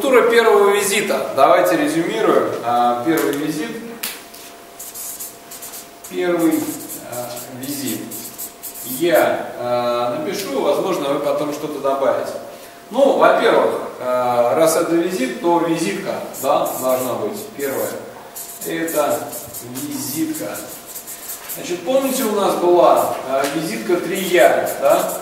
Структура первого визита. Давайте резюмируем. А, первый визит. Первый а, визит. Я а, напишу, возможно, вы потом что-то добавите. Ну, во-первых, раз это визит, то визитка, да, должна быть первая. Это визитка. Значит, помните, у нас была визитка 3 я, да?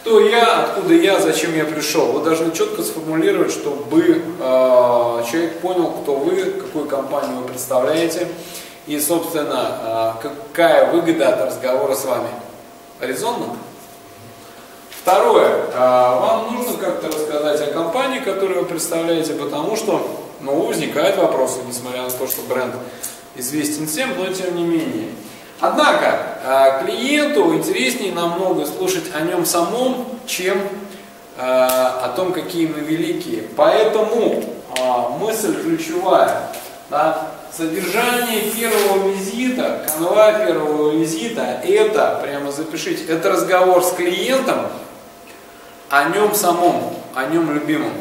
Кто я, откуда я, зачем я пришел. Вы должны четко сформулировать, чтобы э, человек понял, кто вы, какую компанию вы представляете и, собственно, э, какая выгода от разговора с вами. Резонно? Второе. Э, вам нужно как-то рассказать о компании, которую вы представляете, потому что ну, возникают вопросы, несмотря на то, что бренд известен всем, но тем не менее. Однако э, клиенту интереснее намного слушать о нем самом, чем э, о том, какие мы великие. Поэтому э, мысль ключевая. Да, содержание первого визита, канва первого визита, это, прямо запишите, это разговор с клиентом о нем самом, о нем любимом.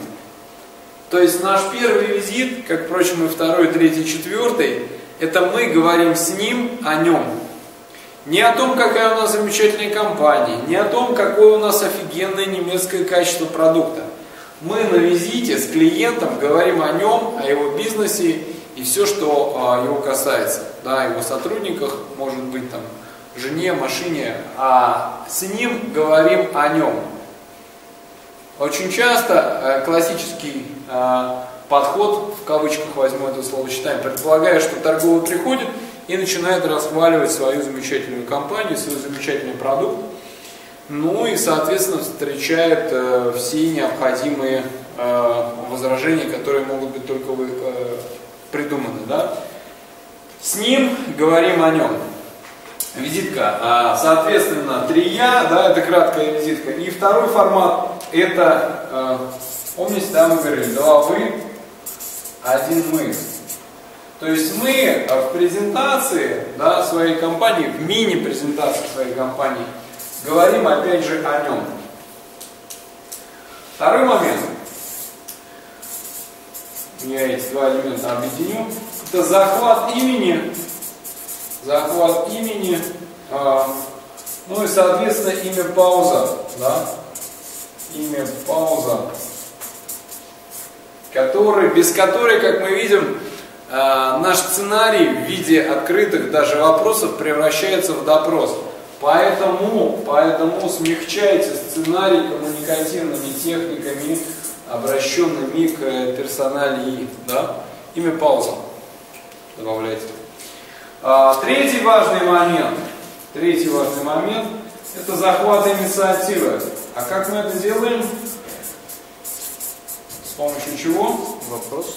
То есть наш первый визит, как, впрочем, и второй, третий, четвертый, это мы говорим с ним о нем. Не о том, какая у нас замечательная компания, не о том, какое у нас офигенное немецкое качество продукта. Мы на визите с клиентом говорим о нем, о его бизнесе и все, что а, его касается. Да, его сотрудниках, может быть, там, жене, машине, а с ним говорим о нем. Очень часто э, классический э, подход, в кавычках возьму это словосочетание, предполагает, что торговый приходит и начинает расхваливать свою замечательную компанию, свой замечательный продукт, ну и, соответственно, встречает э, все необходимые э, возражения, которые могут быть только вы, э, придуманы. Да? С ним говорим о нем. Визитка, а, соответственно, три я, да, это краткая визитка. И второй формат, это, э, помните, да, мы говорили, два вы, один мы. То есть мы э, в презентации да, своей компании, в мини-презентации своей компании, говорим опять же о нем. Второй момент. Я эти два элемента объединю. Это захват имени. Захват имени. Э, ну и, соответственно, имя пауза. Да? Имя пауза. Который, без которой, как мы видим, наш сценарий в виде открытых даже вопросов превращается в допрос. Поэтому, поэтому смягчайте сценарий коммуникативными техниками, обращенными к персоналии. Да? Имя пауза добавляйте. А, третий важный момент. Третий важный момент – это захват инициативы. А как мы это делаем? С помощью чего? Вопросы.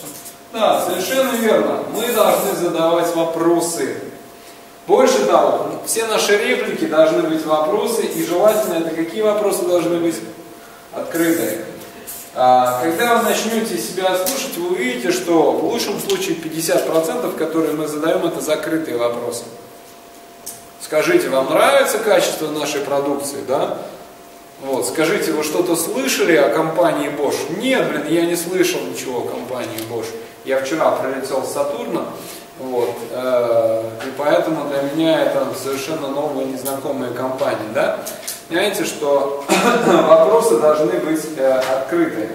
Да, совершенно верно. Мы должны задавать вопросы. Больше того, все наши реплики должны быть вопросы, и желательно это какие вопросы должны быть? Открытые. А, когда вы начнете себя слушать, вы увидите, что в лучшем случае 50%, которые мы задаем, это закрытые вопросы. Скажите, вам нравится качество нашей продукции, да? Вот, скажите, вы что-то слышали о компании Bosch? Нет, блин, я не слышал ничего о компании Bosch. Я вчера прилетел с Сатурна, вот, э, и поэтому для меня это совершенно новая незнакомая компания, да? Понимаете, что вопросы должны быть э, открытые.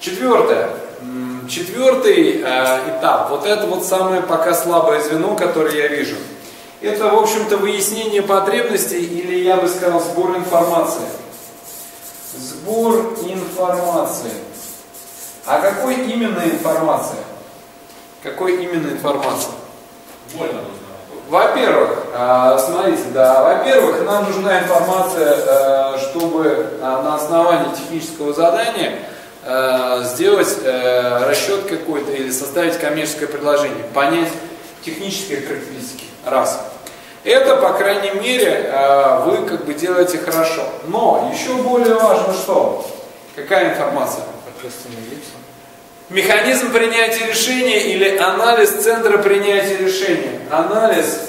Четвертое. Четвертый э, этап. Вот это вот самое пока слабое звено, которое я вижу. Это, в общем-то, выяснение потребностей или, я бы сказал, сбор информации. Сбор информации. А какой именно информация? Какой именно информация? Больно Во-первых, а, смотрите, да, во-первых, нам нужна информация, э, чтобы а, на основании технического задания сделать расчет какой-то или составить коммерческое предложение, понять технические характеристики. Раз. Это, по крайней мере, вы как бы делаете хорошо. Но еще более важно что? Какая информация? Механизм принятия решения или анализ центра принятия решения. Анализ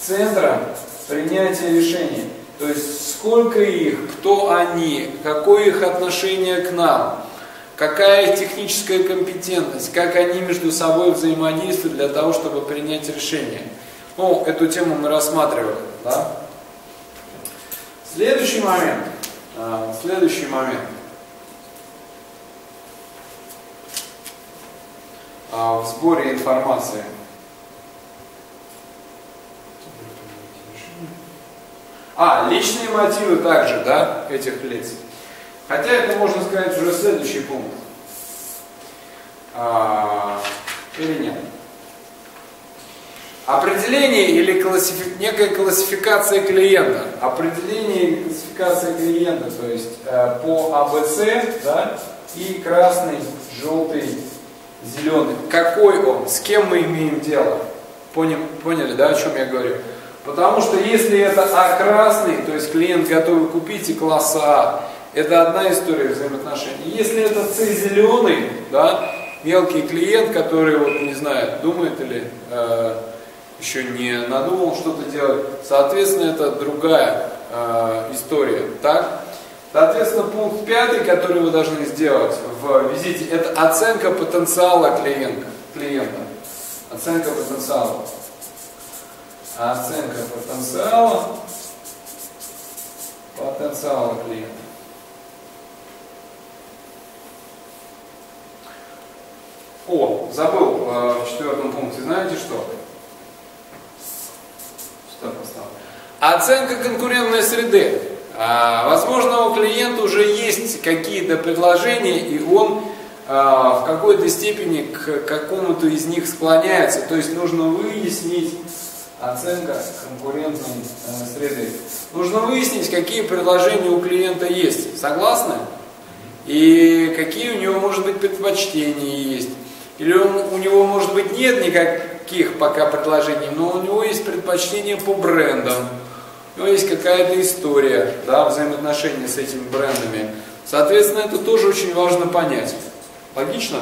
центра принятия решения. То есть сколько их, кто они, какое их отношение к нам, какая техническая компетентность, как они между собой взаимодействуют для того, чтобы принять решение. Ну, эту тему мы рассматривали. Да? Следующий момент. А, следующий момент. В сборе информации. А, личные мотивы также, да, этих лиц. Хотя это можно сказать уже следующий пункт. А, или нет? Определение или классифи... некая классификация клиента. Определение или классификация клиента, то есть э, по АБЦ, да, и красный, желтый, зеленый. Какой он, с кем мы имеем дело? Поняли, поняли да, о чем я говорю? Потому что если это А красный, то есть клиент готовый купить и класса А, это одна история взаимоотношений. Если это С зеленый, да, мелкий клиент, который, вот, не знаю, думает или э, еще не надумал что-то делать, соответственно, это другая э, история. Так? Соответственно, пункт пятый, который вы должны сделать в визите, это оценка потенциала клиента. клиента. Оценка потенциала. Оценка потенциала потенциала клиента. О, забыл э, в четвертом пункте, знаете что? Что поставил? Оценка конкурентной среды. А, возможно, у клиента уже есть какие-то предложения, и он а, в какой-то степени к какому-то из них склоняется. То есть нужно выяснить оценка конкурентной э, среды. Нужно выяснить, какие предложения у клиента есть. Согласны? И какие у него, может быть, предпочтения есть. Или он, у него, может быть, нет никаких пока предложений, но у него есть предпочтения по брендам. Него есть какая-то история, да, взаимоотношения с этими брендами. Соответственно, это тоже очень важно понять. Логично?